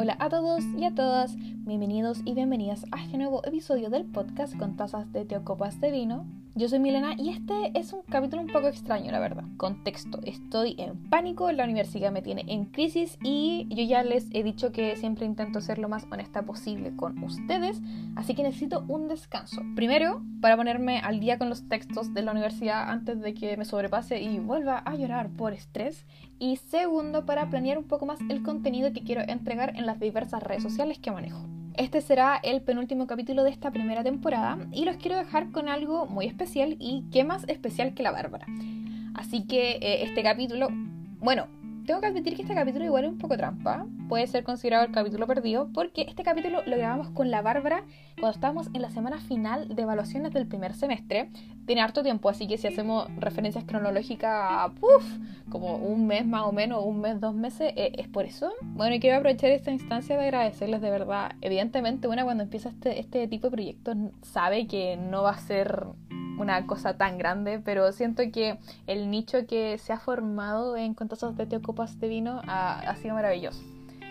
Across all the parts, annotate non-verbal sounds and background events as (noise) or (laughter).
Hola a todos y a todas, bienvenidos y bienvenidas a este nuevo episodio del podcast con tazas de teocopas de vino. Yo soy Milena y este es un capítulo un poco extraño, la verdad. Contexto, estoy en pánico, la universidad me tiene en crisis y yo ya les he dicho que siempre intento ser lo más honesta posible con ustedes, así que necesito un descanso. Primero, para ponerme al día con los textos de la universidad antes de que me sobrepase y vuelva a llorar por estrés. Y segundo, para planear un poco más el contenido que quiero entregar en las diversas redes sociales que manejo. Este será el penúltimo capítulo de esta primera temporada y los quiero dejar con algo muy especial y qué más especial que la Bárbara. Así que eh, este capítulo, bueno, tengo que admitir que este capítulo igual es un poco trampa. Puede ser considerado el capítulo perdido porque este capítulo lo grabamos con la Bárbara cuando estábamos en la semana final de evaluaciones del primer semestre. Tiene harto tiempo, así que si hacemos referencias cronológicas, puff, como un mes más o menos, un mes, dos meses, eh, es por eso. Bueno, y quiero aprovechar esta instancia de agradecerles de verdad. Evidentemente, una cuando empieza este, este tipo de proyectos sabe que no va a ser una cosa tan grande, pero siento que el nicho que se ha formado en Contazos de Teocopas de Vino ha, sido maravilloso.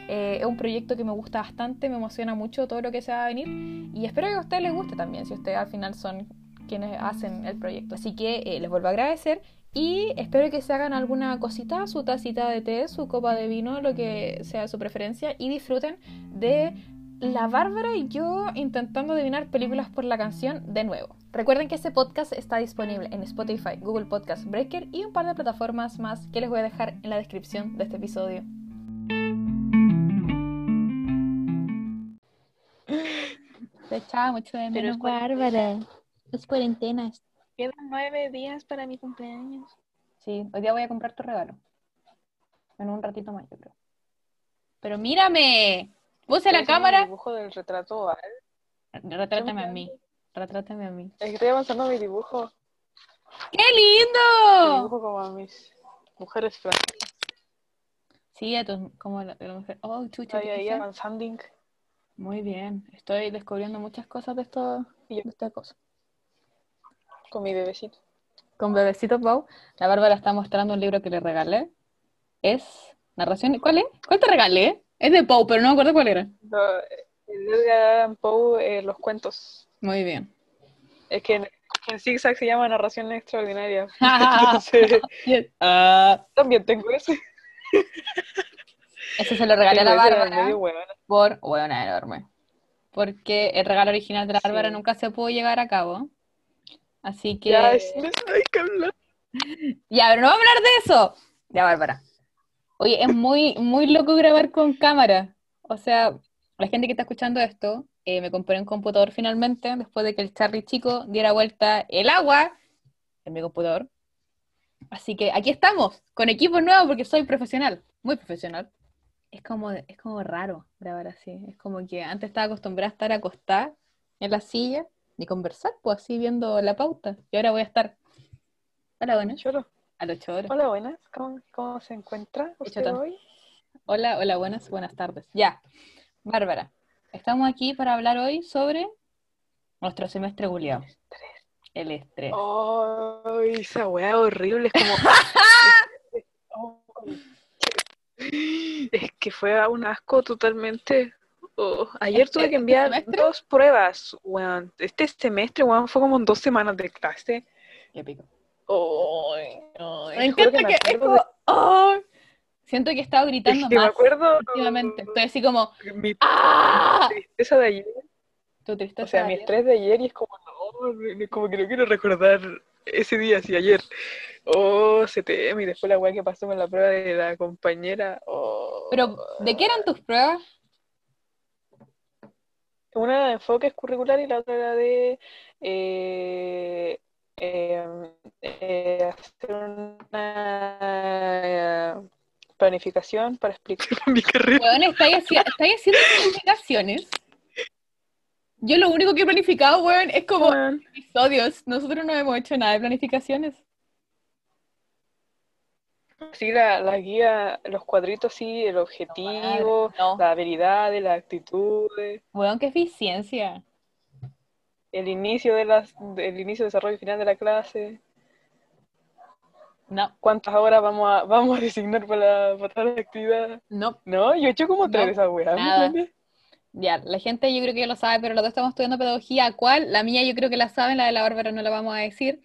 Eh, es un proyecto que me gusta bastante, me emociona mucho todo lo que se va a venir y espero que a ustedes les guste también, si ustedes al final son quienes hacen el proyecto. Así que eh, les vuelvo a agradecer y espero que se hagan alguna cosita, su tacita de té, su copa de vino, lo que sea su preferencia y disfruten de la Bárbara y yo intentando adivinar películas por la canción de nuevo. Recuerden que este podcast está disponible en Spotify, Google Podcast Breaker y un par de plataformas más que les voy a dejar en la descripción de este episodio. Te echaba mucho de menos, Bárbara. Las cuarentenas. Quedan nueve días para mi cumpleaños. Sí, hoy día voy a comprar tu regalo. En un ratito más, yo creo. Pero mírame. Puse la cámara. El dibujo del retrato Retrátame a mí. Retrátame a mí. Es que estoy avanzando mi dibujo. ¡Qué lindo! dibujo como a mis mujeres francesas. Sí, a tus, como la, mujer. Oh, chucha. Estoy ahí avanzando. Muy bien. Estoy descubriendo muchas cosas de, esto, de esta cosa. Con mi bebecito. Con bebecito Pau. La Bárbara está mostrando un libro que le regalé. Es narración. ¿Cuál es? ¿Cuál te regalé? Es de Poe, pero no me acuerdo cuál era. Edgar Poe, eh, los cuentos. Muy bien. Es que en, en Zigzag se llama narración extraordinaria. (laughs) Ah. también tengo ese. Ese se lo regalé a la Bárbara por buena enorme. Porque el regalo original de la Bárbara nunca se pudo llevar a cabo. Así que. Ya, sí, hay que hablar. Ya, pero no vamos a hablar de eso. Ya, Bárbara. Oye, es muy, muy loco grabar con cámara. O sea, la gente que está escuchando esto, eh, me compré un computador finalmente, después de que el Charlie chico diera vuelta el agua en mi computador. Así que aquí estamos, con equipo nuevo, porque soy profesional, muy profesional. Es como, es como raro grabar así. Es como que antes estaba acostumbrada a estar acostada en la silla y conversar, pues así viendo la pauta. Y ahora voy a estar. Hola. A los Hola, buenas. ¿Cómo, se encuentra usted hoy? Hola, hola, buenas, buenas tardes. Ya. Bárbara, estamos aquí para hablar hoy sobre nuestro semestre buleado. El estrés. ¡Ay, esa weá horrible! Es como. es que fue un asco totalmente. Oh, ayer tuve que enviar dos pruebas, weón. Este semestre, weón, fue como en dos semanas de clase. Qué pico. Me encanta que, es como, siento que he estado gritando es que más me acuerdo, últimamente. Estoy así como mi, ¡Ah! tristeza de ayer. Tu tristeza o sea, mi estrés de ayer y es como, no, como que no quiero recordar ese día así ayer. Oh, CTM y después la weá que pasó con la prueba de la compañera. Oh. Pero, ¿de qué eran tus pruebas? Una era de enfoques curricular y la otra era de eh, Em, eh, hacer una planificación para explicar (laughs) mi carrera. Bueno, ¿estáis, haciendo planificaciones? Yo lo único que he planificado, weón, es como episodios. Nosotros no hemos hecho nada de planificaciones. Sí, la, la guía, los cuadritos, sí, el objetivo, la habilidad, la actitud. Weón, qué eficiencia el inicio de las, el inicio, desarrollo final de la clase. No, ¿Cuántas horas vamos a, vamos a designar para, para tal actividad? no. No, yo he hecho como tres No, de esas weas. nada. ¿me Ya, la gente yo creo que ya lo sabe, pero los dos estamos estudiando pedagogía. ¿Cuál? La mía yo creo que la saben, la de la Bárbara no la vamos a decir.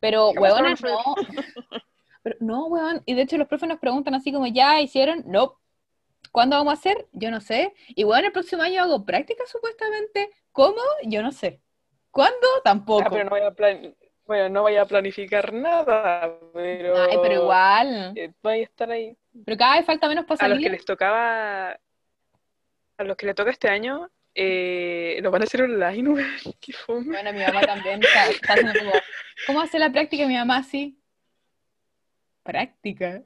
Pero, ¿Qué pasó, huevona, no. (laughs) Pero, no, huevón. Y de hecho los profes nos preguntan así como, ¿ya hicieron? No. ¿Cuándo vamos a hacer? Yo no sé. Y bueno, el próximo año hago prácticas supuestamente. ¿Cómo? Yo no sé. ¿Cuándo? Tampoco. Ah, pero no vaya a plan- bueno, no vaya a planificar nada, pero, Ay, pero igual. eh, vaya a estar ahí. Pero cada vez falta menos para A los que les tocaba, a los que les toca este año, eh, lo van a hacer online. (laughs) Qué fome. Bueno, mi mamá también está, está haciendo como, ¿cómo hace la práctica? Mi mamá sí. ¿Práctica?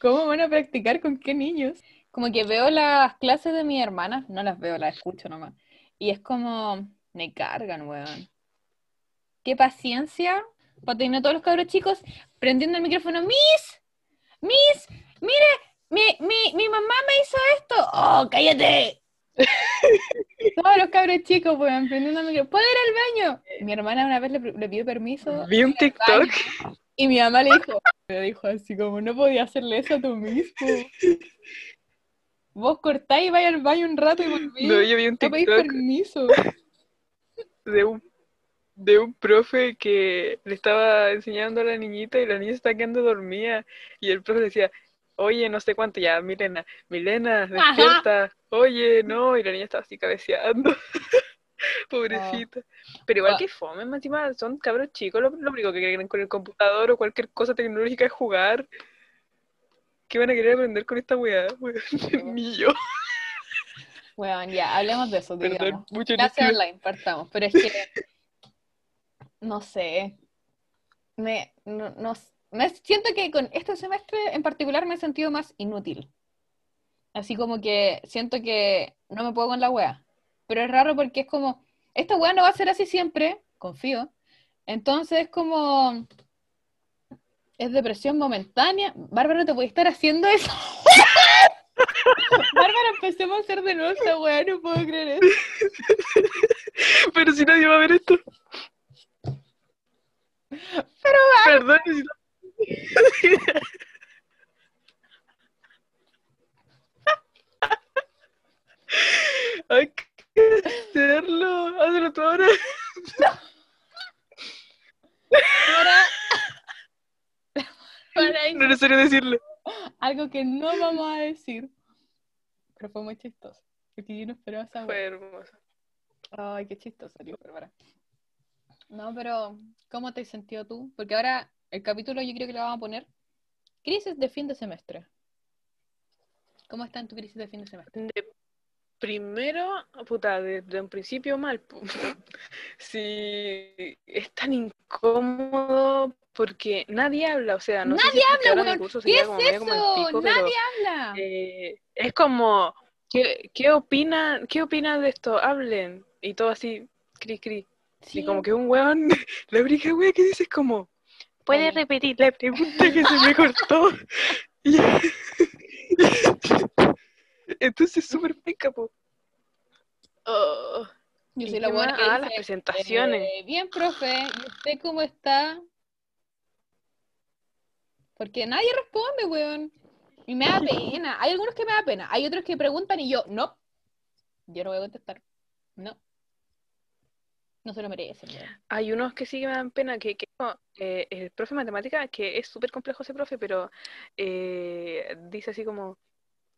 ¿Cómo van a practicar con qué niños? Como que veo las clases de mi hermana, no las veo, las escucho nomás. Y es como, me cargan, weón. Qué paciencia para tener a todos los cabros chicos prendiendo el micrófono. Miss, Miss, mire, mi, mi, mi mamá me hizo esto. ¡Oh, cállate! (laughs) Todos los cabros chicos, weón, prendiendo el micrófono. ¿Puedo ir al baño? Mi hermana una vez le, le pidió permiso Vi un TikTok, y mi mamá le dijo, le dijo así como, no podía hacerle eso a tú mismo. Vos cortáis y vais al baño un rato y volvís. no, yo vi un No pedís TikTok permiso. de un, de un profe que le estaba enseñando a la niñita y la niña se está quedando dormida y el profe decía, oye, no sé cuánto, ya, Milena, Milena, despierta, oye, no, y la niña estaba así cabeceando. (laughs) Pobrecita. Pero igual Ah. que fome, encima son cabros chicos, lo, lo único que quieren con el computador o cualquier cosa tecnológica es jugar. ¿Qué van a querer aprender con esta weá? (laughs) Ni yo. Weón, ya, hablemos de eso, Perdón, digamos. mucho líquido. online, partamos. Pero es que, (laughs) no sé. Me, no, no- me siento que con este semestre en particular me he sentido más inútil. Así como que siento que no me puedo con la wea. Pero es raro porque es como, esta wea no va a ser así siempre, confío. Entonces es como, es depresión momentánea. Bárbara, te puede estar haciendo eso. (laughs) Bárbara, empecemos a hacer de nuevo esta wea, no puedo creer eso. (laughs) Pero si nadie va a ver esto. Pero Perdón, necesito- (laughs) Hay que hacerlo. Hazlo tú ahora. (laughs) Para, para No es necesario decirlo. algo que no vamos a decir, pero fue muy chistoso, porque yo no esperaba esa Fue hermoso. Ay, qué chistoso, Bárbara. No, pero ¿cómo te has sentido tú? Porque ahora el capítulo yo creo que le vamos a poner crisis de fin de semestre. ¿Cómo está en tu crisis de fin de semestre? De primero, puta, desde un principio mal. Si (laughs) es tan incómodo porque nadie habla, o sea, no sé si mi weón. curso ¿Qué es como eso? pico, pero Nadie habla. eh, es como, ¿qué, qué opinan, qué opinan de esto? Hablen. Y todo así, cri cri. Sí. Y como que un weón, la única wea que dice es como, ¿puede repetir la pregunta que se me cortó? (laughs) Y- (laughs) Entonces, súper penca, po. Oh, Yo ¿y soy la buena que Ah, dice, las presentaciones. eh, bien, profe, ¿y usted cómo está? Porque nadie responde, weón. Y me da (laughs) pena. Hay algunos que me da pena. Hay otros que preguntan y yo, no. Yo no voy a contestar. No. No se lo merecen. Hay unos que sí que me dan pena, que, que no, eh, el profe de matemática, que es súper complejo ese profe, pero eh, dice así como,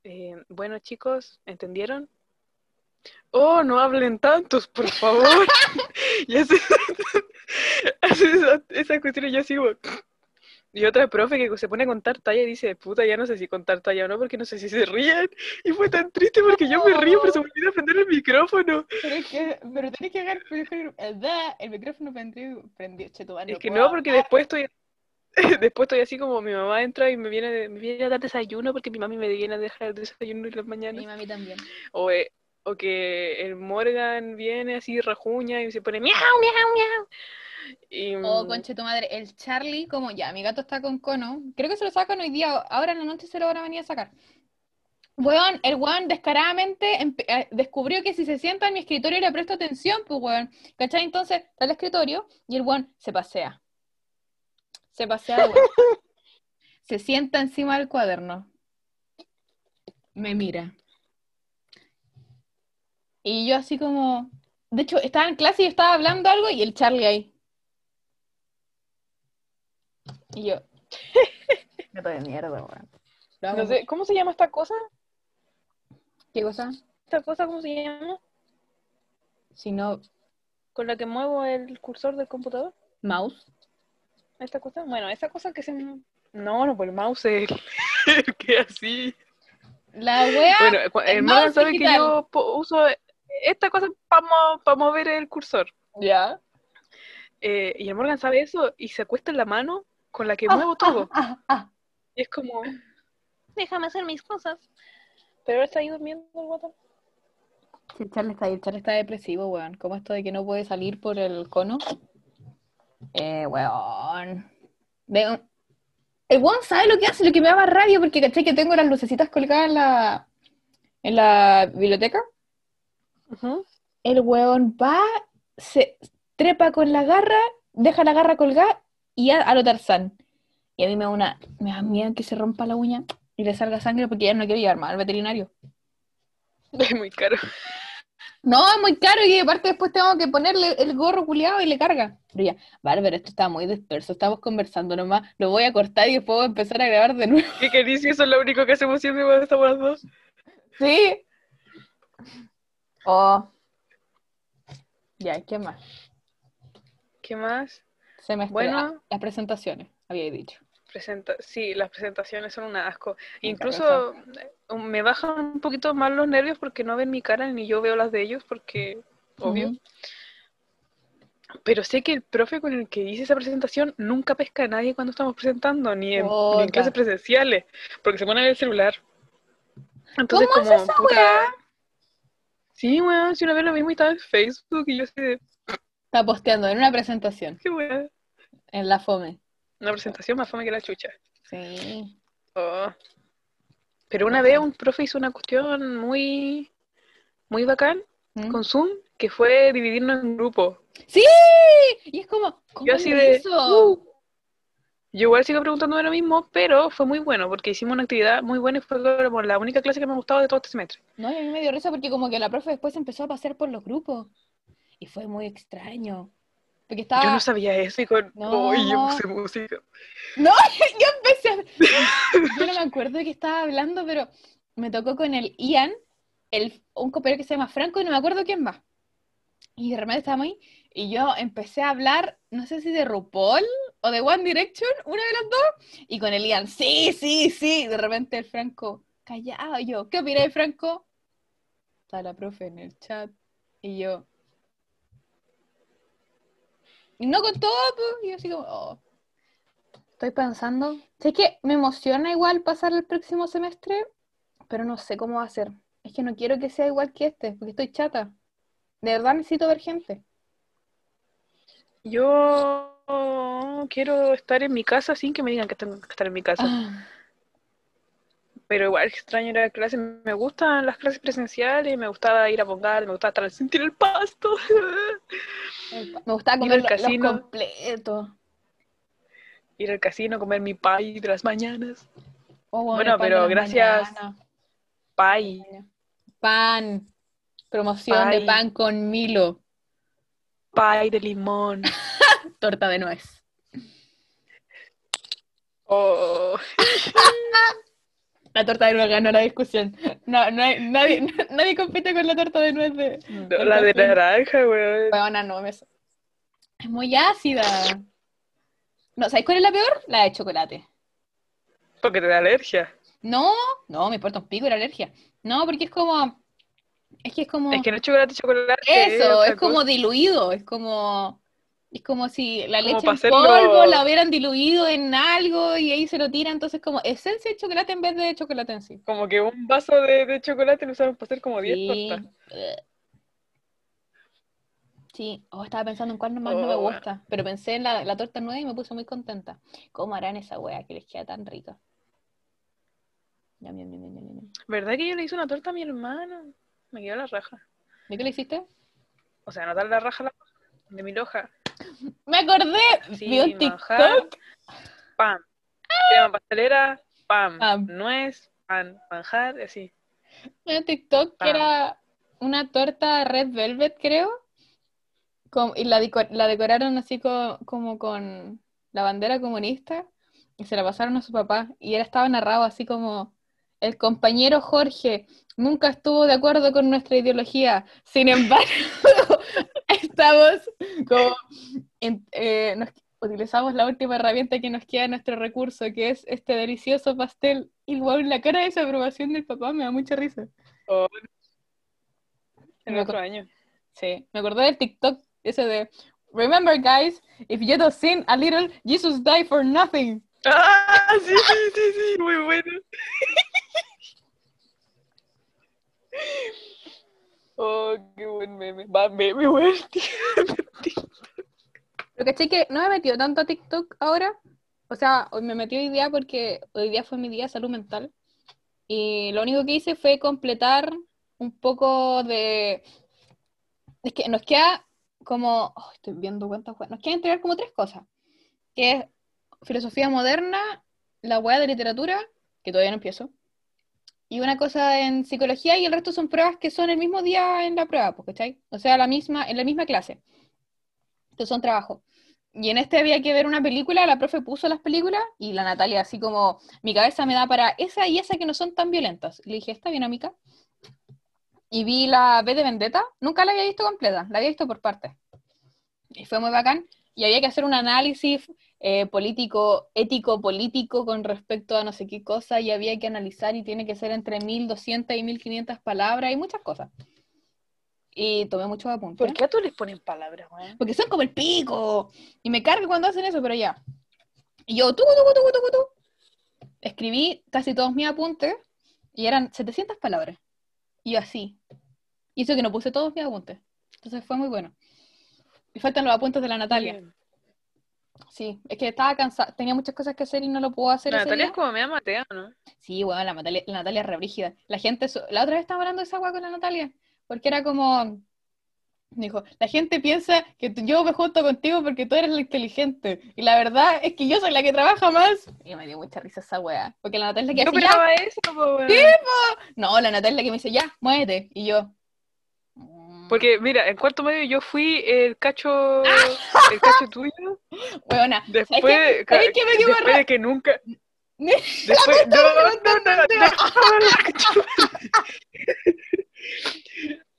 eh, bueno chicos, ¿entendieron? Oh, no hablen tantos, por favor. (laughs) (laughs) y hace, (laughs) hace esa, esa cuestión y yo sigo. Y otra profe que se pone a contar talla y dice, puta, ya no sé si contar talla o no, porque no sé si se ríen. Y fue tan triste porque yo me río, pero se me olvidó prender el micrófono. Pero es que, pero tenés que agarrar el micrófono, el micrófono prendido, prendido, che, tu madre, Es que no, porque después estoy (laughs) después estoy así como mi mamá entra y me viene, me viene a dar desayuno porque mi mami me viene a dejar el desayuno en las Mi mañanas. mami también. O, eh, o que el Morgan viene así rajuña y se pone miau, miau, miau. Y, Oh, mm, conche tu madre, el Charlie, como ya, mi gato está con cono. Creo que se lo sacan hoy día, ahora en la noche se lo van a venir a sacar. Weón, el weón descaradamente eh, descubrió que si se sienta en mi escritorio le presto atención, pues weón. ¿Cachai? Entonces está el escritorio y el weón se pasea. Se pasea. (laughs) Se sienta encima del cuaderno. Me mira. Y yo así como... De hecho, estaba en clase y yo estaba hablando algo y el Charlie ahí. Y yo... Me de mierda, weón. No sé, ¿cómo se llama esta cosa? ¿Qué cosa? ¿Esta cosa cómo se llama? Si no, ¿Con la que muevo el cursor del computador? mouse. ¿Esta cosa? Bueno, esa cosa que se... No, no, pues el mouse es el (laughs) que así. La wea. Bueno, el el mouse Morgan sabe que yo uso esta cosa para mover el cursor. ya. Eh, y el Morgan sabe eso y se acuesta en la mano con la que muevo todo. Ah, ah. Y es como, déjame hacer mis cosas. Pero ahora está ahí durmiendo el guatón. Sí, Charlie está ahí. Charlie está depresivo, weón. ¿Cómo esto de que no puede salir por el cono? Eh, weón. Ve- El weón sabe lo que hace, lo que me da más rabia, porque caché que tengo las lucecitas colgadas en la, en la biblioteca. El weón va, se trepa con la garra, deja la garra colgada y a, a lo Tarzán. Y a mí me da una, me da miedo que se rompa la uña y le salga sangre porque ya no quiero llevar más al veterinario. (laughs) Es muy caro. No, es muy caro y aparte después tengo que ponerle el gorro culiado y le carga. Pero ya, Bárbara, esto está muy disperso, estamos conversando nomás, lo voy a cortar y después voy a empezar a grabar de nuevo. ¿Qué querís si eso es lo único que hacemos siempre cuando estamos las dos? Sí. Oh. Ya, ¿qué más? ¿Qué más? Semestre. Bueno. Ah, las presentaciones, había dicho. Presenta sí, las presentaciones son un asco. Me Incluso eh, me bajan un poquito más los nervios porque no ven mi cara ni yo veo las de ellos porque, obvio. Pero sé que el profe con el que hice esa presentación nunca pesca a nadie cuando estamos presentando, ni en, ni en Puta. clases presenciales, porque se pone en el celular. Entonces, ¿Cómo como, esa puta, weá? Sí, weón, si una vez lo mismo y estaba en Facebook y yo de, Está posteando en una presentación, qué weá. En la FOME. Una presentación más fome que la chucha. Sí. Oh. Pero una vez un profe hizo una cuestión muy, muy bacán ¿Mm? con Zoom, que fue dividirnos en grupos. ¡Sí! Y es como, ¿cómo Yo así lo de, hizo? uh. Yo igual sigo preguntándome lo mismo, pero fue muy bueno, porque hicimos una actividad muy buena y fue como la única clase que me ha gustado de todo este semestre. No, y a mí me dio risa porque como que la profe después empezó a pasear por los grupos. Y fue muy extraño. Porque estaba... Yo no sabía eso y con... No. ¡Uy, yo puse música! No, (laughs) yo empecé a... (laughs) Yo no me acuerdo de qué estaba hablando, pero me tocó con el Ian, el, un compañero que se llama Franco, y no me acuerdo quién más. Y de repente estábamos ahí, y yo empecé a hablar, no sé si de RuPaul o de One Direction, una de las dos, y con el Ian, sí, sí, sí, de repente el Franco, callado, y yo, ¿qué opináis, Franco? Está la profe en el chat, y yo... Y no con todo, pues, y yo así como, oh. Estoy pensando. Sé que me emociona igual pasar el próximo semestre, pero no sé cómo va a ser. Es que no quiero que sea igual que este, porque estoy chata. De verdad necesito ver gente. Yo quiero estar en mi casa sin que me digan que tengo que estar en mi casa. Ah, Pero igual extraño ir a clases. Me gustan las clases presenciales, me gustaba ir a Pongal, me gustaba estar, sentir el pasto. el pa- me gustaba Ir comer al lo- los casino. completos. ir al casino, comer mi pie de las mañanas. Oh, Bueno, el pero gracias. Pie, Pan. Promoción de pan con Milo. pie de limón. (laughs) Torta de nuez. Oh, (laughs) La torta de nuez ganó la discusión. No, no hay- nadie, (laughs) nadie compite con la torta de nuez de, no, la de naranja, weón. Weona, no, me... Es muy ácida. No, ¿sabes cuál es la peor? La de chocolate. Porque te da alergia. No, no, me importa un pico la alergia. No, porque es como... Es que es como... Es que no es chocolate, chocolate. Eso, es como cosa. diluido, es como... Es como si la leche en hacerlo- polvo la hubieran diluido en algo y ahí se lo tiran, entonces como esencia de chocolate en vez de chocolate en sí. Como que un vaso de, de chocolate lo usaron para hacer como 10 Sí. tortas. Sí, oh, estaba pensando en cuál nomás no me Oh, bueno. gusta, pero pensé en la, la torta nueva y me puse muy contenta. ¿Cómo harán esa wea que les queda tan rica? ¿Verdad que yo le hice una torta a mi hermano? Me quedó la raja. ¿De qué le hiciste? O sea, no darle la raja la de mi loja. Me acordé. Sí, vi un TikTok. Pam. Crema pastelera, pam. Pam. Nuez, pan, manjar, así. Un TikTok que era una torta red velvet, creo. con- y la, la decoraron así co- como con la bandera comunista. Y se la pasaron a su papá. Y él estaba narrado así como. El compañero Jorge nunca estuvo de acuerdo con nuestra ideología. Sin embargo, (laughs) estamos como. En- eh, nos- utilizamos la última herramienta que nos queda a nuestro recurso, que es este delicioso pastel. Y wow, la cara de desaprobación del papá me da mucha risa. Oh, en Me otro año. Sí, me acordé del TikTok ese de Remember guys, if you don't sin a little, Jesus died for nothing. Ah, sí, sí, sí, sí, muy bueno. (laughs) Oh, qué buen meme. Va, meme, weón. (laughs) Pero caché que no me he metido tanto a TikTok ahora. O sea, hoy me metí hoy día porque hoy día fue mi día de salud mental. Y lo único que hice fue completar un poco de... Es que nos queda como... oh, estoy viendo cuántas... Nos queda entregar como tres cosas. Que es filosofía moderna, la hueá de literatura, que todavía no empiezo. Y una cosa en psicología y el resto son pruebas que son el mismo día en la prueba, pues, ¿cachai? O sea, la misma, en la misma clase. Entonces son trabajos. Y en este había que ver una película, la profe puso las películas y la Natalia así como, mi cabeza me da para esa y esa que no son tan violentas. Le dije, está bien, amiga. Y vi la B de Vendetta, nunca la había visto completa, la había visto por partes. Y fue muy bacán. Y había que hacer un análisis eh, político, ético, político con respecto a no sé qué cosa y había que analizar y tiene que ser entre 1200 y 1500 palabras y muchas cosas. Y tomé muchos apuntes. ¿Por qué a todos les ponen palabras, weón? Porque son como el pico. Y me carga cuando hacen eso, pero ya. Y yo, tucu, tucu, tucu, tucu, tucu. Escribí casi todos mis apuntes y eran 700 palabras. Y yo así. Y eso que no puse todos mis apuntes. Entonces fue muy bueno. Y faltan los apuntes de la Natalia. Bien. Sí, es que estaba cansada. Tenía muchas cosas que hacer y no lo puedo hacer La ese Natalia día. es como media matea, ¿no? Sí, bueno, la Natalia, la Natalia es re brígida. La gente, la otra vez estaba hablando de esa agua con la Natalia, porque era como, dijo, la gente piensa que yo me junto contigo porque tú eres la inteligente, y la verdad es que yo soy la que trabaja más. Y me dio mucha risa esa wea, porque la Natalia es la que Yo hace, ya, eso, po, weón. no, la Natalia es la que me dice, ya, muévete, y yo, "Mm". Porque, mira, en cuarto medio yo fui el cacho, el cacho tuyo, Weona, después, qué me después de que nunca, después, no, no, no, no,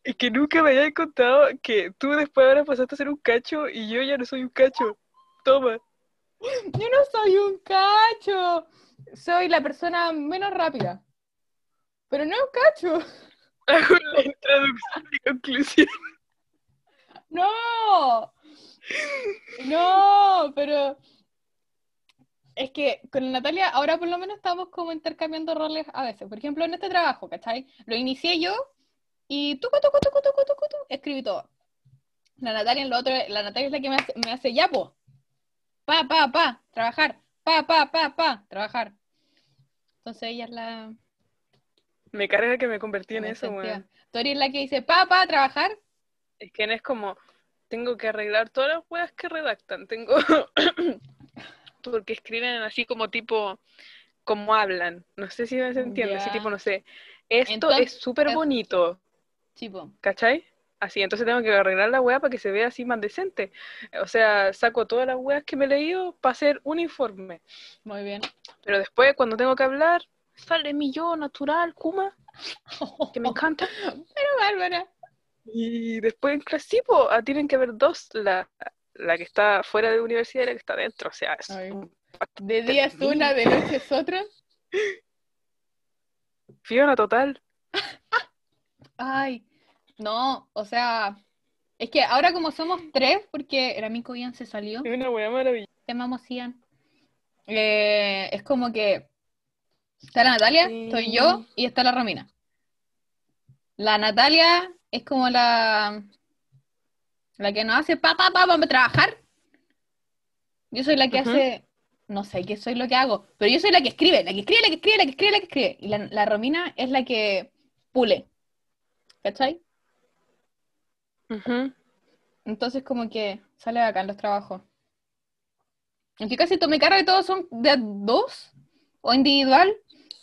Es que nunca me habían contado que tú después ahora pasaste a ser un cacho y yo ya no soy un cacho. Toma. yo no soy un cacho, soy la persona menos rápida, pero no es un cacho. (laughs) Hago la introducción y conclusión. No, no, pero es que con Natalia ahora por lo menos estamos como intercambiando roles a veces. Por ejemplo, en este trabajo, ¿cachai? Lo inicié yo y tucu, tucu, tucu, tucu, escribí todo. La Natalia en lo otro, la Natalia es la que me hace, me hace ya, po. Pa, pa, pa, trabajar. Pa, pa, pa, pa, trabajar. Entonces ella es la... Me carga que me convertí en eso, weón. Tori es la que dice pa, pa, trabajar. Es que no es como, tengo que arreglar todas las weas que redactan. Tengo. (coughs) Porque escriben así como tipo, como hablan. No sé si me entiende. Así Ya. tipo, no sé. Esto Entonces- es súper bonito. Tipo, ¿Cachai? Así, entonces tengo que arreglar la wea para que se vea así más decente. O sea, saco todas las weas que me he leído para hacer un informe. muy bien. Pero después, cuando tengo que hablar, sale mi yo natural, Kuma, que me encanta. (laughs) Pero Bárbara. Y después en clase, sí, po, ah, tienen que haber dos, la, la que está fuera de la universidad y la que está dentro. O sea, es De día es una, de noche es otra. Fiona total. Ay, no, o sea, es que ahora como somos tres, porque Ramiko Ian se salió, Es una wea maravillosa. llamamos Ian, eh, es como que está la Natalia, Sí. estoy yo y está la Romina. La Natalia es como la la que nos hace pa pa pa para trabajar. Yo soy la que hace, no sé qué soy lo que hago, pero yo soy la que escribe, la que escribe, la que escribe, la que escribe, la que escribe. Y la, la Romina es la que pule. ¿Cachai? Ujú. Entonces como que sale acá en los trabajos. Aunque casi tomé cara de todos son de a dos o individual.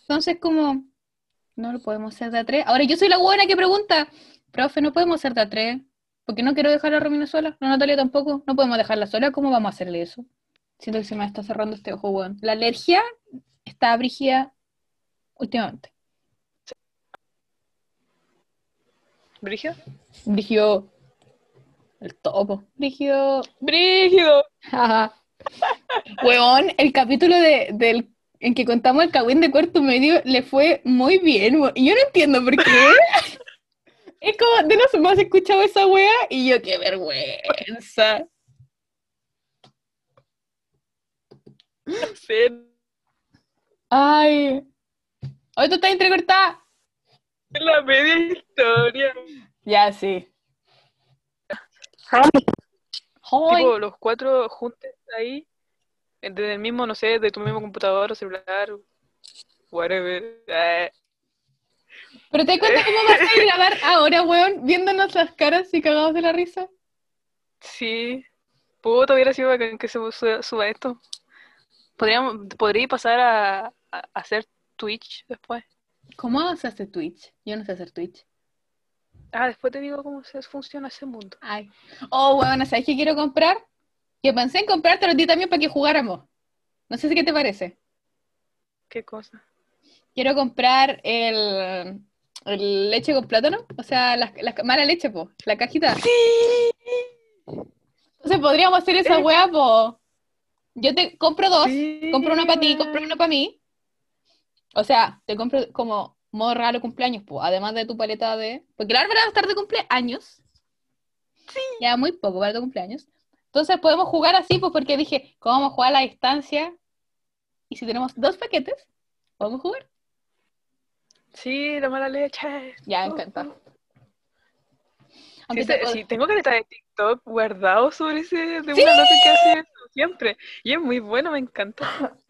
Entonces como no lo podemos hacer de a tres. Ahora yo soy la buena que pregunta, profe, no podemos hacer de a tres. Porque no quiero dejar a Romina sola. No, Natalia tampoco. No podemos dejarla sola. ¿Cómo vamos a hacerle eso? Siento que se me está cerrando este ojo, weón. La alergia está brígida últimamente. ¿Brigio? Brígido. El topo. ¡Brígido! Ajá. (laughs) Weón, el capítulo de, del, en que contamos el cagüín de cuarto medio le fue muy bien. Y yo no entiendo por qué. (laughs) es como, de los más escuchado esa wea y yo, qué vergüenza. (laughs) No sé, Ay. Hoy tú estás entrecortada. La media historia. Ya, sí. Tipo, los cuatro juntos ahí, desde el mismo, no sé, de tu mismo computador o celular, whatever. Eh, Pero te das cuenta cómo vas a (laughs) grabar ahora, weón, viéndonos las caras y cagados de la risa. sí, puto, hubiera sido bacán que se suba, esto. Podríamos, podría pasar a hacer Twitch después. ¿Cómo se hace Twitch? Yo no sé hacer Twitch. Ah, después te digo cómo se funciona ese mundo. Ay. Oh, weón, ¿sabes qué quiero comprar? Que pensé en comprártelo a ti también para que jugáramos. No sé si qué te parece. ¿Qué cosa? Quiero comprar el, el leche con plátano, o sea, la, la mala leche, po, la cajita. Entonces podríamos hacer esa weá, po. Yo te compro dos, Sí, compro uno para ti, compro uno para mí. O sea, te compro como modo regalo de cumpleaños, po, además de tu paleta de... Porque la Bárbara va a estar de cumpleaños. Sí. Ya muy poco para tu cumpleaños. Entonces podemos jugar así, pues porque dije, ¿cómo vamos a jugar a la distancia? Y si tenemos dos paquetes, podemos jugar. Sí, la mala leche. Ya, encanta. uh. Aunque Sí, sé- pod- sí, tengo careta de TikTok guardado sobre ese, de ¡Sí! una nota que hace eso siempre. Y es muy bueno, me encanta. (laughs)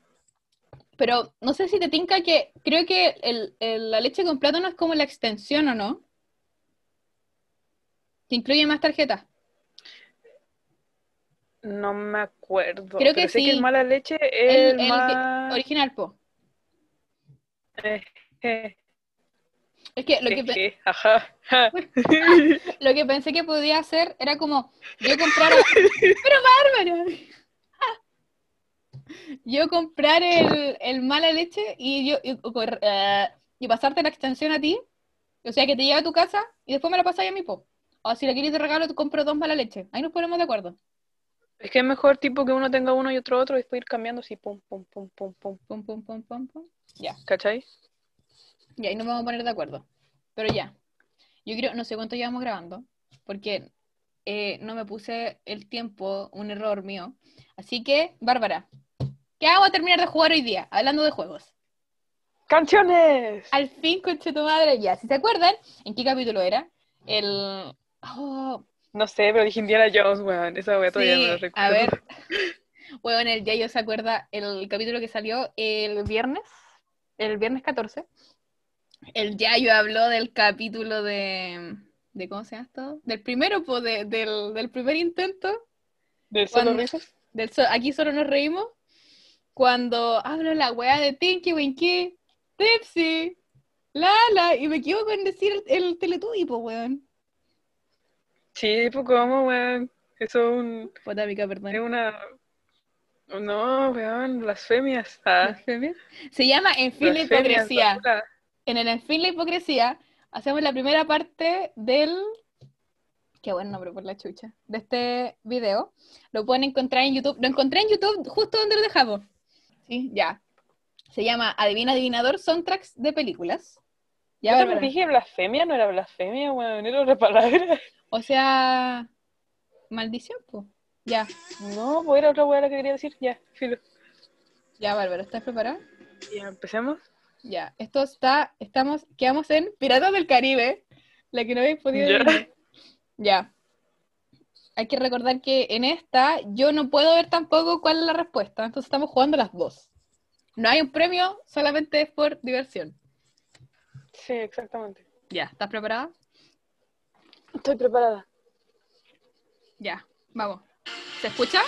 Pero no sé si te tinca que creo que el, el- la leche con plátano es como la extensión, ¿o no? Que incluye más tarjetas. No me acuerdo. Creo que pero sé que sí. el mala leche es El, más... original, po. eh, eh, Es que lo que, pe- (laughs) ajá, ja. (laughs) lo que pensé que podía hacer era como yo comprara. (laughs) ¡Pero Bárbara! Yo comprar el, el mala leche y yo y, eh, y pasarte la extensión a ti. O sea, que te lleve a tu casa y después me la pasáis a mí, po. O si la quieres de regalo, te compro dos mala leche. Ahí nos ponemos de acuerdo. Es que es mejor tipo que uno tenga uno y otro otro y después ir cambiando así, pum, pum, pum, pum, pum. Pum, pum, pum, pum, pum. Ya. ¿Cachai? Y ahí nos vamos a poner de acuerdo. Pero ya. Yo creo, no sé cuánto llevamos grabando, porque eh, no me puse el tiempo, un error mío. Así que, Bárbara, ¿qué vamos a terminar de jugar hoy día? Hablando de juegos. ¡Canciones! Al fin, conche tu madre, ya. Si se acuerdan, ¿en qué capítulo era? El. Oh, No sé, pero dije Indiana Jones, weón. Esa weá todavía no la sí, recuerdo. a ver. (laughs) Bueno, el Yayo se acuerda el capítulo que salió el viernes, el viernes 14. El Yayo habló del capítulo de. de ¿Cómo se llama esto? Del primero, pues, de- del, del primer intento. ¿Del solo risas? Del so- aquí solo nos reímos. Cuando hablo la weá de Tinky Winky, Tipsy, Lala, y me equivoco en decir el, el Teletubby, pues, weón. Sí, pues cómo, weón. Eso es un... Potámica, perdón. Es una... No, weón, blasfemias. Ah, ¿Blasfemia? Se llama En fin la hipocresía. En el En fin la hipocresía hacemos la primera parte del... Qué buen nombre por la chucha. De este video. Lo pueden encontrar en YouTube. Lo encontré en YouTube justo donde lo dejamos. Sí, ya. Se llama Adivina Adivinador Soundtracks de películas. Ya, Yo Bárbara. dije blasfemia, no era blasfemia, weón, era otra palabra. O sea, maldición, pues. Ya, No, pues era otra weá la que quería decir. Ya, filo. ya, Bárbara, ¿estás preparada? Ya, empecemos. Ya, esto está, estamos, quedamos en Piratas del Caribe, la que no habéis podido Ya. Ya. Hay que recordar que en esta yo no puedo ver tampoco cuál es la respuesta, entonces estamos jugando las dos. No hay un premio, solamente es por diversión. Sí, exactamente. Ya, ¿estás preparada? Estoy preparada. Ya, vamos. ¿Se escucha?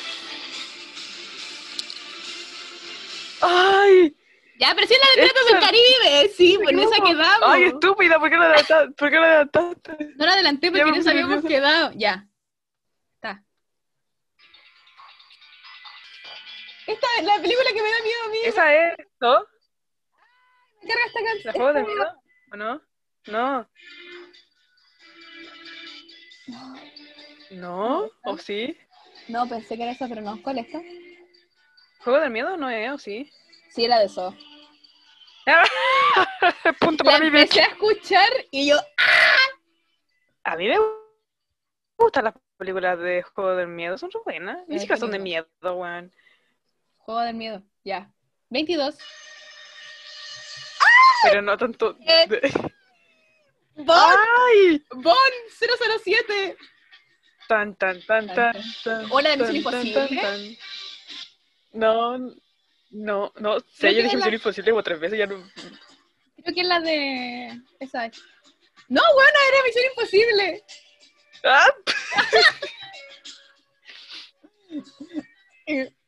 ¡Ay! Ya, pero si es la de Piratas del Caribe. Sí, en esa quedamos. ¡Ay, estúpida! ¿Por qué la adelantaste? ¿Por qué la adelantaste? No la adelanté porque no nerviosa. quedado. Ya. Esta es la película que me da miedo a mí. ¿Esa es? ¿No? Me carga esta ¿La canción. juego de miedo? ¿O no? No. ¿No? ¿O sí? No, pensé que era esa, pero no. ¿Cuál es esta? ¿Juego del miedo no es? ¿O sí? Sí, era de eso. (laughs) Punto La para mí, empecé a escuchar y yo. A mí me gustan las películas de Juego del Miedo, son re buenas. Ni siquiera son de miedo, weón. Juego del miedo. Ya. 22. Pero no tanto. Eh. (laughs) Bon, ¡Ay! Bon 007. Tan, tan, tan, Tan, tan. tan. tan, Hola de Misión Imposible. tan. No, no, no. Si Creo yo dije la- Misión Imposible como tres veces, ya no. Creo que es la de. Esa es. No, bueno, era Misión Imposible. ¡Ah! (laughs) (laughs)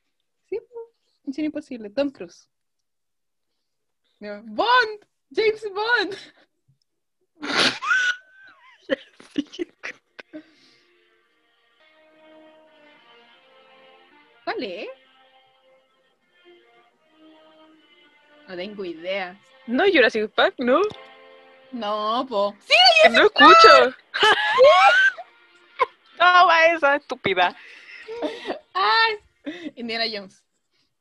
Misión Imposible. Tom Cruise. No. Bond. James Bond. ¿Cuál es? No tengo idea. No, Jurassic Park, no. No, po. Sí, No escucho. (laughs) Toma esa estúpida. ay. Indiana Jones.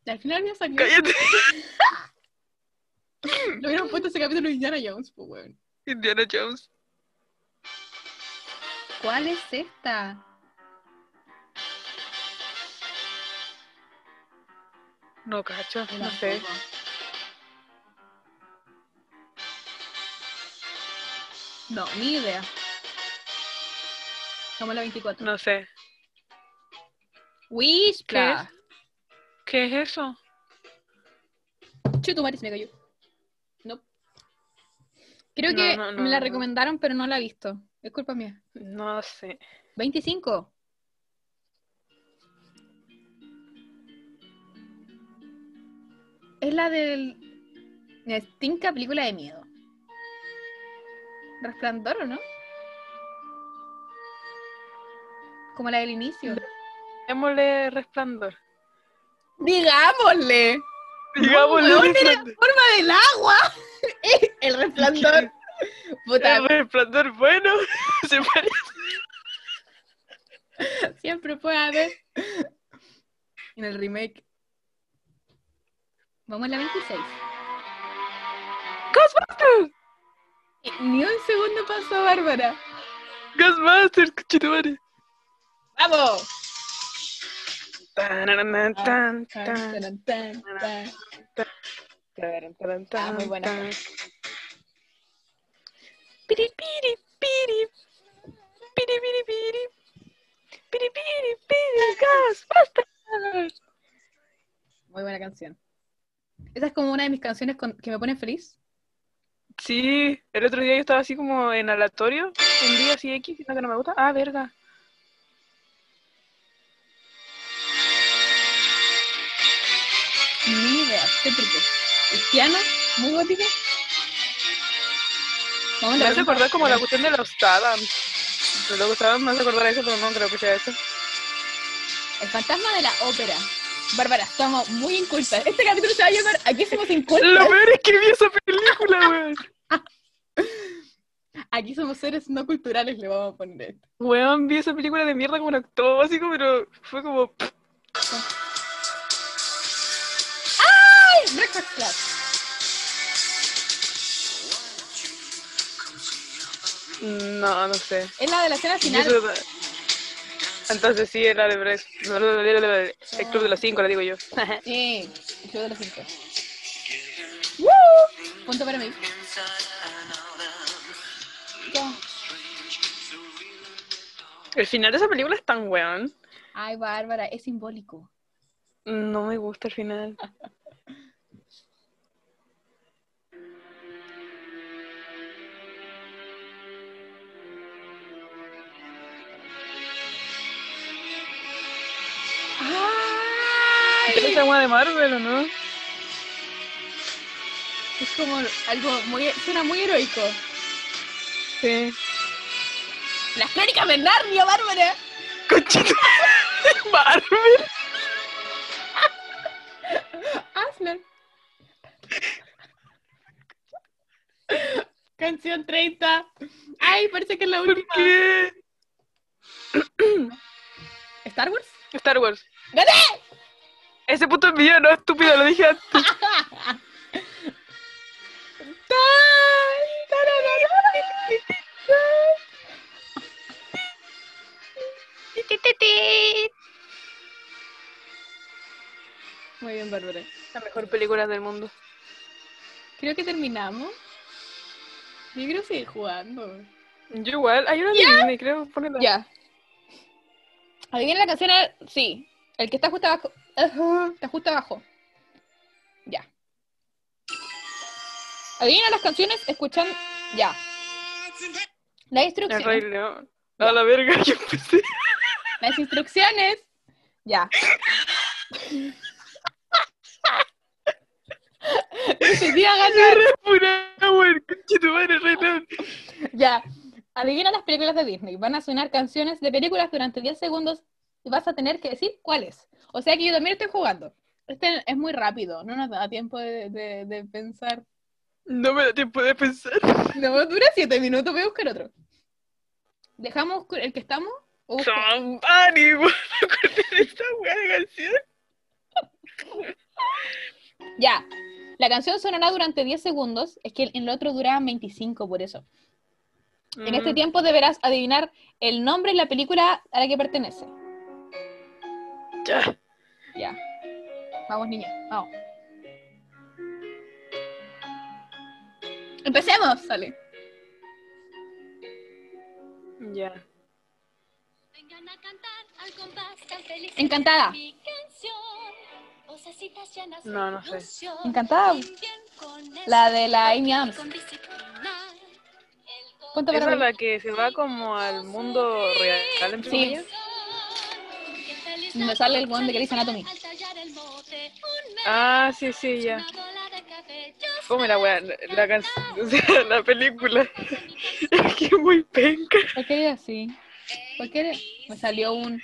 Al final me salió. Cállate. (laughs) Lo hubieran puesto ese capítulo de Indiana Jones, pues, weón. Indiana Jones. ¿Cuál es esta? No, cacho, no sé. No, ni idea. Como la 24. No sé. Wishpla. ¿Qué es eso? Chutu Maris me cayó. No. Creo No, que no, no, me la recomendaron, pero no la he visto. Es culpa mía. No sé. 25. Es la del. la película de miedo. Resplandor, ¿o no? Como la del inicio. Démosle resplandor. Digámosle. Digámosle era resplandor. forma del agua. (laughs) El resplandor. Puta, El resplandor bueno. (laughs) Se parece. siempre puede haber. En el remake. Vamos a la 26. Ghostbusters. Eh, Ni un segundo pasó, Bárbara. Ghostbusters, conchetumare. ¡Vamos! Muy buena. Piri, piri, piri. Muy buena canción. Esa es como una de mis canciones que me pone feliz. Sí, el otro día yo estaba así como en aleatorio, un día así X, sino que no me gusta. Ah, verga. ¿Qué truco? ¿El piano? ¿Muy gótico? Vamos a Me hace acordar como la cuestión de los Adams. De los Adams me hace acordar eso, pero no creo que sea eso. El fantasma de la ópera. Bárbara, estamos muy incultas. Este capítulo se va a llamar Aquí somos incultas. Lo peor es que vi esa película, weón. (laughs) Aquí somos seres no culturales, le vamos a poner esto. Weón, vi esa película de mierda como un actor básico, pero fue como... Breakfast Club. No, no sé. Es la de la escena final. eso- Entonces sí, era de Brex. El club de los cinco, le digo yo. (laughs) Sí, el show de los cinco. ¡Woo! Punto para mí. Ya. El final de esa película es tan weón. Ay, Bárbara, es simbólico. No me gusta el final. (laughs) weá de Marvel o no? Es como algo muy. Suena muy heroico. Sí. Las crónicas de Narnia, Bárbara. Conchito. (laughs) Marvel. (laughs) Aslan. Canción 30. Ay, parece que es la ¿Por última. qué? (clears throat) ¿Star Wars? Star Wars. ¡Gané! Ese punto es mío, no estúpido, lo dije antes. (laughs) Muy bien, Bárbara. La mejor película del mundo. Creo que terminamos. Yo quiero seguir jugando. Yo igual. Hay una de Disney, creo. Ponela. Ya. Adivina la canción. eh, Sí. El que está justo abajo. Ajá, Está justo abajo. Ya. Adivina las canciones escuchando. Ya. Las El instrucciones. Rey León. A la verga, (laughs) yo empecé. Las instrucciones. Ya. Decidí a ganar. Ya. Adivina las películas de Disney. Van a sonar canciones de películas durante 10 segundos vas a tener que decir cuáles. O sea que yo también estoy jugando. Este es muy rápido, no nos da tiempo de, de- de pensar. No me da tiempo de pensar. No, dura 7 minutos, voy a buscar otro. ¿Dejamos el que estamos? (laughs) Esta de canción. (laughs) Ya. La canción sonará durante 10 segundos. Es que en el otro duraba 25, por eso. En este Mm. tiempo deberás adivinar el nombre y la película a la que pertenece. Ya. Ya. Vamos, niña. Vamos. Empecemos, sale. Ya. Vengan a cantar al compás tan feliz. Encantada. Mi canción. No, no sé. Encantada. La de la Amy Adams. con disciplina. El ¿Cuánto Esa es la que se va como al mundo real, Sí. Me sale el buen de Grey's Anatomy. Ah, sí, sí, ya. Fome la weá, la, (laughs) sea, la película. (laughs) (laughs) Es que es muy penca. ¿Por qué era así? ¿Por qué era- Me salió un...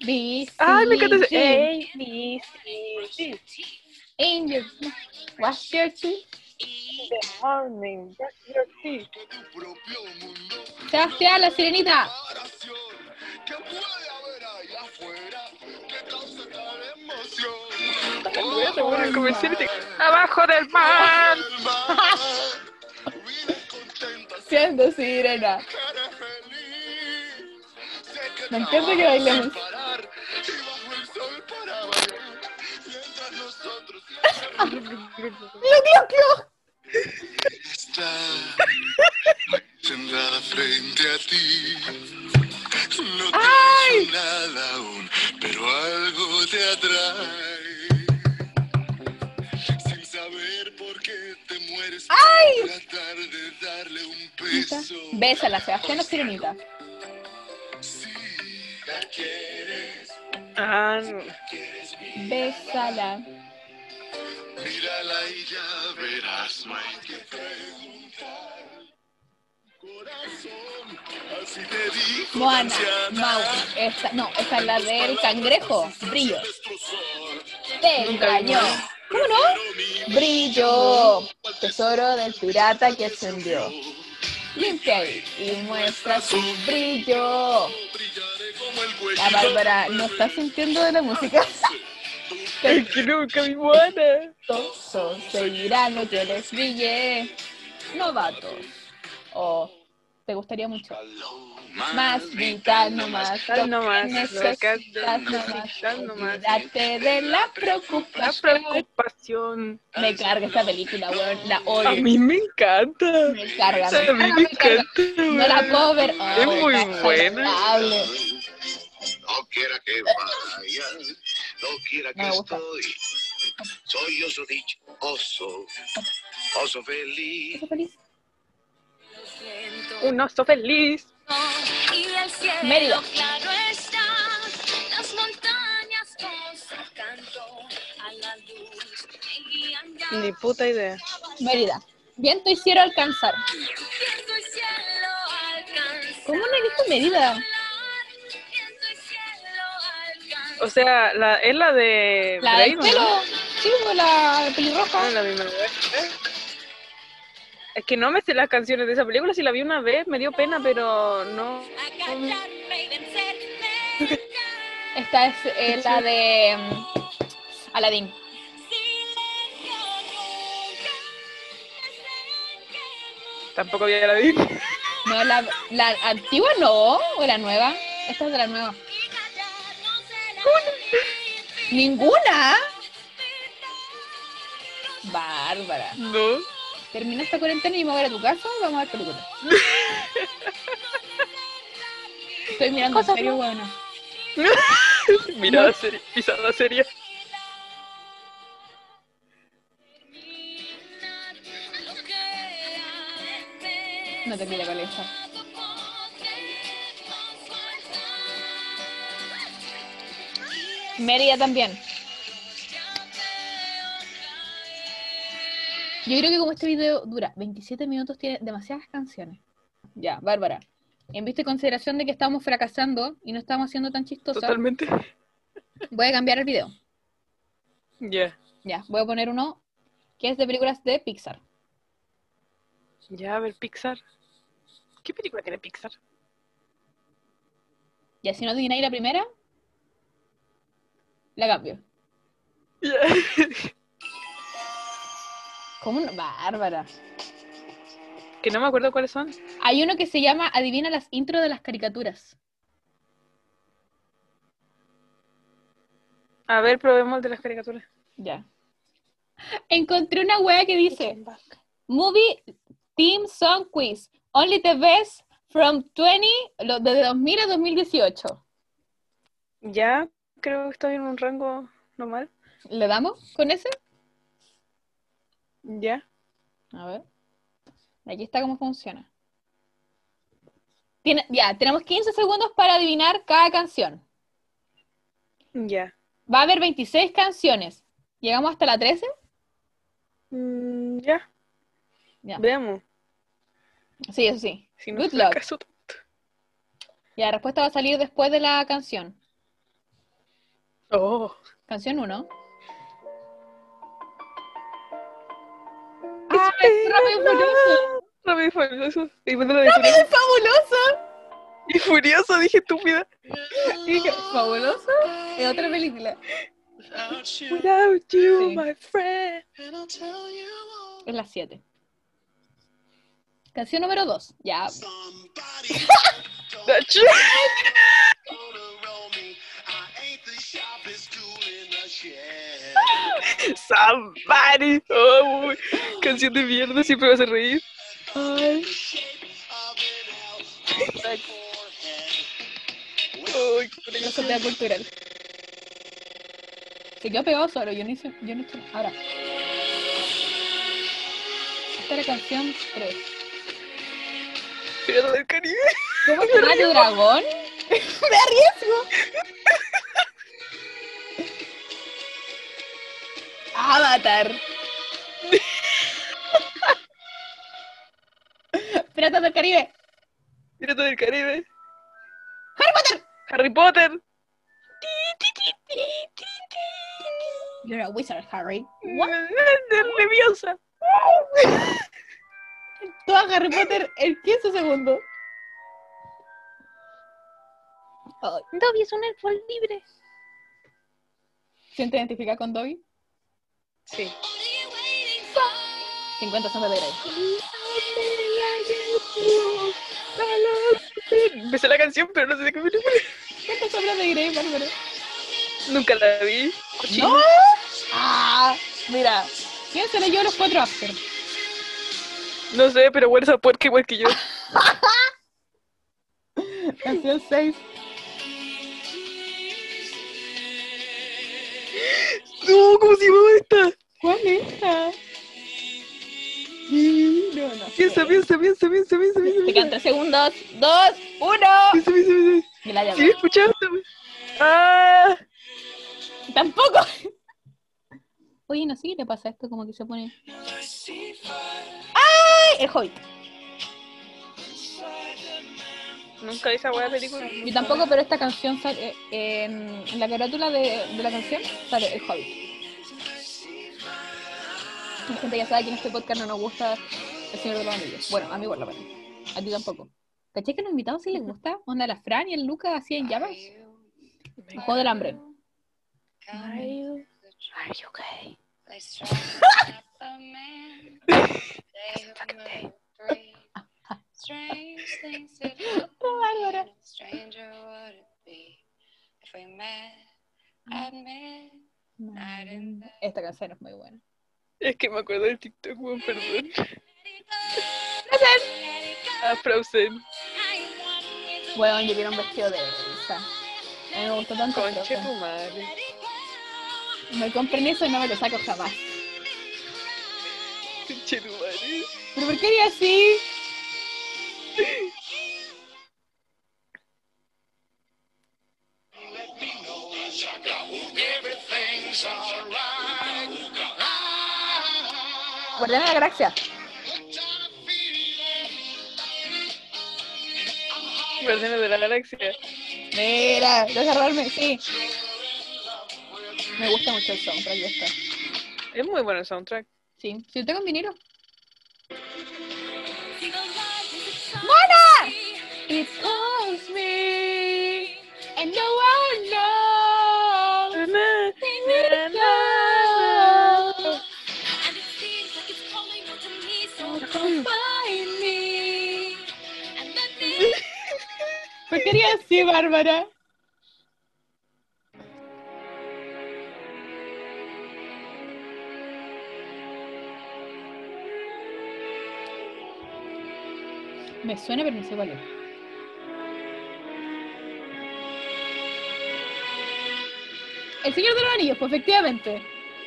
B, Ay, me encanta C, ese. Sí, sí, sí. Angel. Wash your teeth. The morning, brush your teeth. Sebastián, la sirenita. Voy a asegurar el comercial y te- ¡Abajo del mar! (laughs) Siendo sirena. Me encanta que bailemos. sin parar y bajo el sol para bailar. Mientras nosotros ¡Clu, clu, clu! está sentada frente a ti. No te ¡Ay! hizo nada aún, pero algo te atrae. Por tratar de darle un beso. Bésala, Sebastián, la sirenita. Si la quieres, Ah, no. Bésala. mírala y ya verás, no hay que preguntar. Corazón, así te dijo la Moana. Mau. Esta, no, esta es la del cangrejo. Brillo. Te engañó. ¿Cómo no? Brillo. Tesoro del pirata que se hundió. Limpia y, muestra su brillo. La Bárbara no está sintiendo de la música. (laughs) Es que nunca vi Moana. Todos seguirán lo que les brille. Novatos. O te gustaría mucho. Más vital, no más. Tal nomás, Necesitas nomás. Olvídate de la La preocupación. preocupación. Me carga esta película, weón. La A odio. mí me encanta. Me carga. A mí me encanta. No la puedo ver. Ay, Es muy buena. No quiera que vaya, no quiera que me estoy. Soy oso dicho, oso, oso feliz. ¿Estás feliz? Un oso feliz. Y el cielo Mérida. claro está, las montañas con su canto Ni puta idea. Mérida. Viento y cielo alcanzar. ¿Cómo no he visto Mérida? O sea, la, es la de. La Brave, del ¿o pelo. no? Sí, la pelirroja. No, la misma vez. Es que no me sé las canciones de esa película. Si la vi una vez, me dio pena, pero no. Esta es eh, la de mm, Aladdin. Tampoco vi. No, la, la antigua no, o la nueva. Esta es de la nueva. ¿Ninguna? Bárbara. No. Termina esta cuarentena y me voy a ir a tu casa vamos a ver películas. Estoy mirando en serio, bueno. (laughs) Mirada seria. Pisada seria. No te quiero con eso. Mérida también. Yo creo que como este video dura 27 minutos, tiene demasiadas canciones. Ya, Bárbara. En vista y consideración de que estamos fracasando y no estamos siendo tan chistosas, Totalmente. voy a cambiar el video. Ya. Ya, voy a poner uno que es de películas de Pixar. Ya, a ver, Pixar. ¿Qué película tiene Pixar? Ya, si no adivináis la primera, la cambio. Ya. (laughs) ¿Cómo no? Bárbara. que no me acuerdo cuáles son. Hay uno que se llama Adivina las intros de las caricaturas. A ver, probemos el de las caricaturas. Ya. Encontré una wea que dice Movie Team Song Quiz. Only the best from 20, lo- desde 2000 a 2018. Ya, creo que estoy en un rango normal. ¿Le damos con ese? Ya. A ver. Aquí está cómo funciona. Tiene, ya, tenemos 15 segundos para adivinar cada canción. Ya. Va a haber 26 canciones. ¿Llegamos hasta la 13? Mm, ya. Ya. Veamos. Sí, eso sí. Si no Good luck. tanto. Ya, la respuesta va a salir después de la canción. Oh. Canción 1. Rápido y Furioso! Rápido y furioso. ¡Rápido y Fabuloso! Y furioso, dije estúpida. Dije, ¿Fabuloso? Es otra película. Without you, Sí. my friend. Es la 7. Canción número 2. Ya. (laughs) Somebody. Oh. Canción de mierda, siempre me hace reír. Ay. Ay, qué sociedad cultural. Se quedó pegado solo. Yo no hice. Yo no hice. Ahora. Esta es la canción 3. Pirata del Caribe. ¿Cómo (laughs) se llama tu dragón? (laughs) ¡Me arriesgo! (laughs) Avatar. Piratas del Caribe. Pirata del Caribe. Harry Potter. Harry Potter. You're a wizard, Harry. Nerviosa. (laughs) Todo Harry Potter en 15 segundos. Ay, Dobby es un elfo libre. ¿Siente identificar con Dobby? Sí. 50 sombras de Grey. Me sé la canción, pero no sé de qué película. 50 sombras de Grey, Bárbara. Nunca la vi. Cochina. ¡No! Ah, mira. ¿Quién se leyó los cuatro after? No sé, pero huele esa puerca igual que yo. (laughs) Canción 6. ¿Cómo se llamaba esta? ¿Cuál es esta? No, no. Piensa, piensa, piensa, piensa, piensa, Te piensa. quedan 3 segundos. 2, 1. Piensa, piensa, piensa. Gladiador. ¿Sí escuchaste? Ah, Tampoco. (laughs) Oye, no sé qué le pasa a esto, como que se pone. ¡Ay! El Hobbit. Nunca vi esa de película. Yo tampoco, pero esta canción sale eh, en, en la carátula de, de la canción sale el Hobbit. La gente ya sabe que en este podcast no nos gusta el Señor de los Anillos. Bueno, a mí por lo menos. A ti tampoco. ¿Caché que los invitados sí les gusta? Onda la Fran y el Lucas así en llamas. Juego del hambre. Are you, are you gay? Esta canción es muy buena. Es que me acuerdo del TikTok, weón, perdón. Ah, Frozen. Bueno, yo quiero un vestido de Elsa. A mí me gustó tanto Conche tu madre. Me compren eso y no me lo saco jamás. Conche tu madre. ¿Pero por qué haría así? Guardiana de la Galaxia. Guardianes de la Galaxia. Mira, deja robarme, sí. Me gusta mucho el soundtrack de esta. Es muy bueno el soundtrack. Sí, si lo tengo en vinilo. ¡Mona! It calls me ¿Por qué haría así, Bárbara? Me suena, pero no sé cuál es. El Señor de los Anillos, pues efectivamente.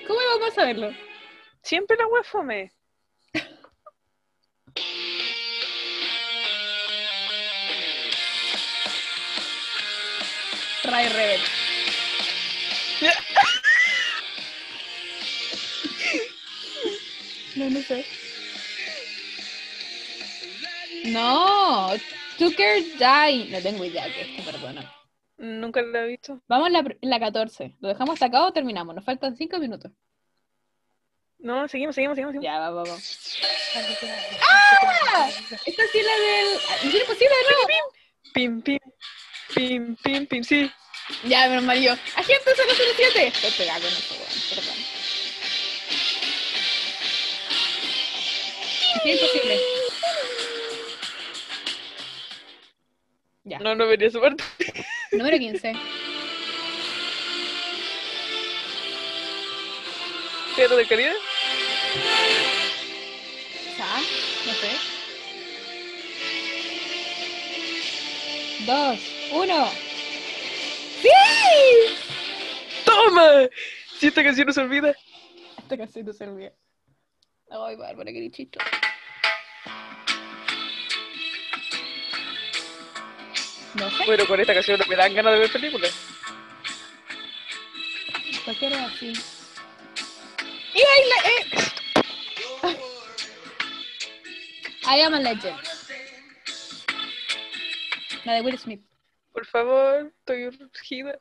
¿Cómo íbamos a saberlo? Siempre la wea fome. Ray Rebel. No, no sé. No, Tucker Die. No tengo idea que esto, perdona. Nunca la he visto. Vamos en la, en la 14. ¿Lo dejamos hasta acá o terminamos? Nos faltan 5 minutos. No, seguimos, seguimos, seguimos. seguimos. Ya, va, va, va. ¡Ah! Esta sí es la del. ¡Misión imposible de nuevo! Pim, pim. Pim, pim, pim, sí. Ya, menos mal yo. ¡Agente 007! Estoy pegado con eso, weón, perdón. Misión imposible. Ya. No, no venía su parte. Número 15. Teatro de Caribe. ¿Sa? No sé. Dos, uno. ¡Sí! ¡Toma! Si esta canción no se olvida. Esta canción no se olvida. Ay, Bárbara, qué chisto. No sé, Bueno, con esta canción no me dan ganas de ver películas. cualquiera así. ¡Y baila! Eh! I am a legend. La de Will Smith. Por favor, estoy urgida.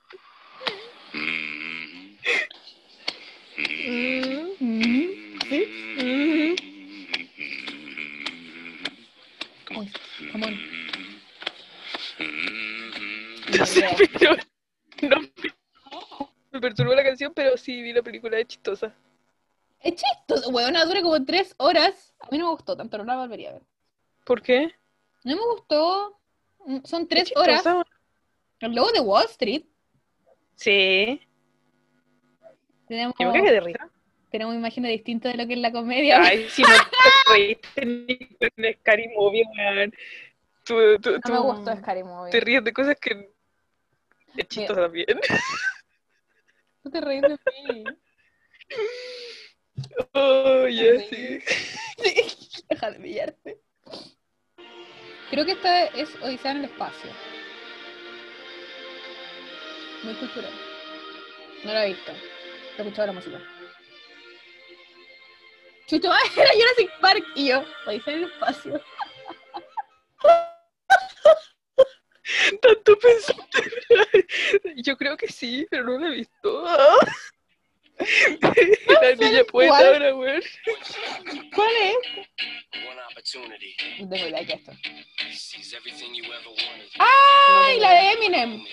¿Sí? Uy, come on. No sé, pero no me- perturbó la canción, pero sí vi la película, es chistosa. Es chistoso, weona, dura como tres horas. A mí no me gustó tanto, no la volvería a ver. ¿Por qué? No me gustó. Mm, Son Es tres chistosa, horas. El logo de Wall Street. Sí, Tenemos, yo me cagué de risa. tenemos imágenes distintas de lo que es la comedia. Ay, si no te reíste ni con Scary Movie, weón. Tú, tú, no me tú gustó Scary Movie. Te ríes de cosas que es chistosa también. (laughs) No te reís de mí. Oh, ya sí. (laughs) Deja de pillarte. Creo que esta es Odisea en el espacio. Muy cultural. No la he visto. He escuchado la música. Chucho, (laughs) era Jurassic Park y yo, en el espacio. (laughs) Tanto pensaste. Yo creo que sí, pero no lo he visto. (laughs) La niña poeta ¿Cuál? ahora, weón. ¿Cuál es? Tengo es esto. ¡Ay, la de Eminem!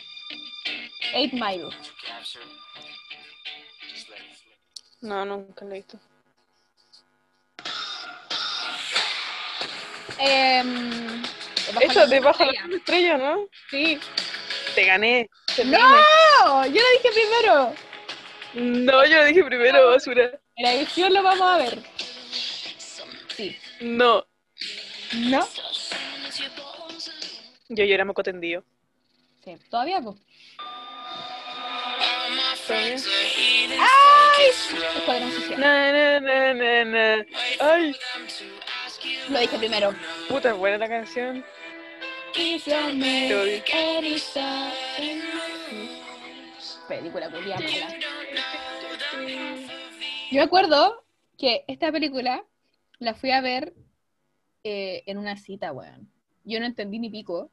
Eight Mile. No, nunca lo he visto. Esa de Bajo la Estrella. ¿no? Sí. Te gané. Te ¡No! Yo lo dije primero. No, yo lo dije primero, basura. En la edición lo vamos a ver. Sí. No. ¿No? Yo yo era moco tendido. Sí. ¿Todavía, pues? ¡Ay! Escuadrón Social. Na, na, na, na, na. Ay, Lo dije primero. puta, es buena la canción. Te odio. Película culia mala. Yo me acuerdo que esta película la fui a ver eh, en una cita, weón. Yo no entendí ni pico,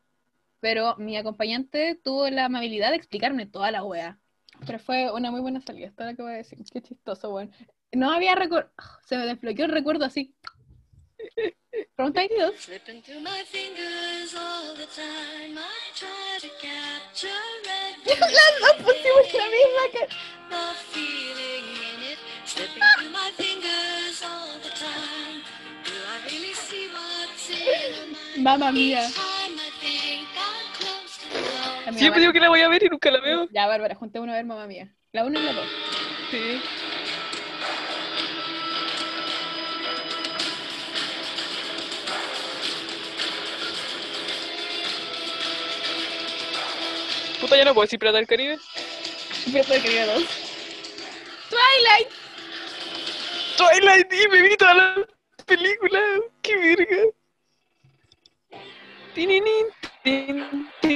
pero mi acompañante tuvo la amabilidad de explicarme toda la wea. Pero fue una muy buena salida, esto es lo que voy a decir. Qué chistoso, weón. No había recuerdo. Se me desbloqueó el recuerdo así. (laughs) Pregunta 22. Slipping through my fingers all the time. I try to capture it. Las dos pusimos la misma cara. The feeling (laughs) Siempre digo que la voy a ver y nunca la veo. Ya, Bárbara, juntémonos a ver mamá mía. La 1 y la 2. Sí. Puta, ya no puedo decir Pirata del Caribe. Pirata del Caribe 2. Twilight. Twilight y me vi toda la película. ¡Qué verga! Tininin, tin, tin,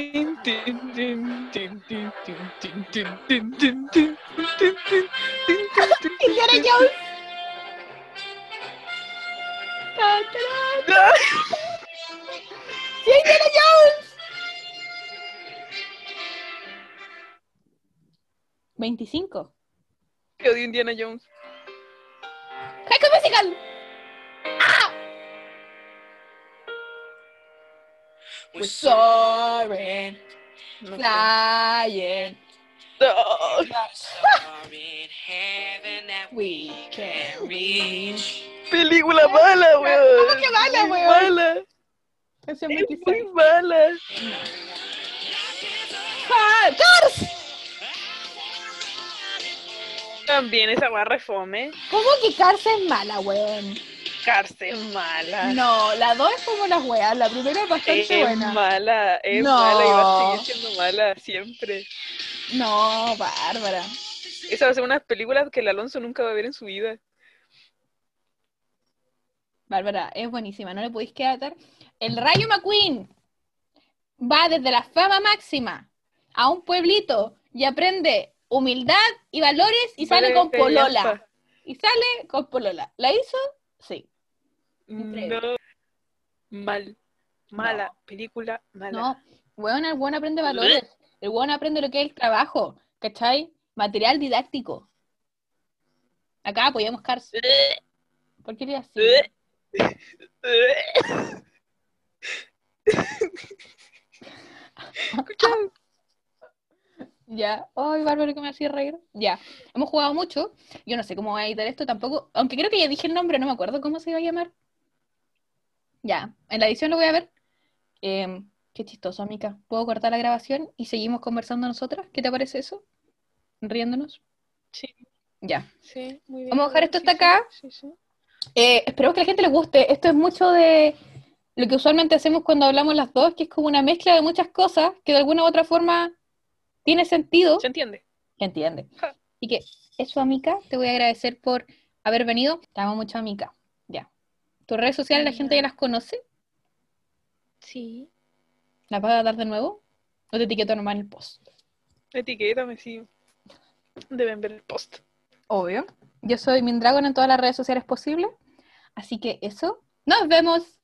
Indiana Jones. Ta, ta, ta. Ay, ¡Sí, Indiana Jones! 25. que odio Indiana Jones. High School Musical. We're soaring, No flying, (laughs) we can reach. Película mala, weón. ¿Cómo que mala, weón? Mala. Es 26. muy mala. ¡Ah, ¡Cars! También esa barra es fome. ¿Cómo que Cars es mala, weón? Mala. No, la 2 es como las weas, la primera es bastante es buena. mala, es No. mala y va a seguir siendo mala siempre. No, Bárbara. Esa va a ser una película que el Alonso nunca va a ver en su vida. Bárbara, es buenísima, no le podéis quedar. El Rayo McQueen va desde la fama máxima a un pueblito y aprende humildad y valores y sale con Polola. Y sale con Polola. ¿La hizo? Sí. No. Mal. Mala. Película mala. No, weón, el weón aprende valores. El weón aprende lo que es el trabajo, ¿cachai? Material didáctico. Acá apoyamos Cars. ¿Por qué eres (laughs) así? Escucha, Ya, ay, bárbaro que me hacía reír. Ya, hemos jugado mucho. Yo no sé cómo voy a editar esto tampoco. Aunque creo que ya dije el nombre, no me acuerdo cómo se iba a llamar. Ya, en la edición lo voy a ver. Em, qué chistoso, amiga. ¿Puedo cortar la grabación y seguimos conversando nosotras? ¿Qué te parece eso? Riéndonos. Sí, Ya. sí, muy bien. Vamos a dejar esto Sí, hasta sí, acá. sí, sí. Eh, espero que a la gente le guste. Esto es mucho de lo que usualmente hacemos cuando hablamos las dos, que es como una mezcla de muchas cosas que de alguna u otra forma tiene sentido. ¿Se entiende? ¿Se entiende? Ja. Y que eso, Amica, te voy a agradecer por haber venido. Te amo mucho, Amica. ¿Tus redes sociales la gente ya las conoce? Sí. ¿Las vas a dar de nuevo? ¿O te etiqueto nomás en el post? Etiquétame, sí. Deben ver el post. Obvio. Yo soy Mindragon en todas las redes sociales posibles. Así que eso, nos vemos.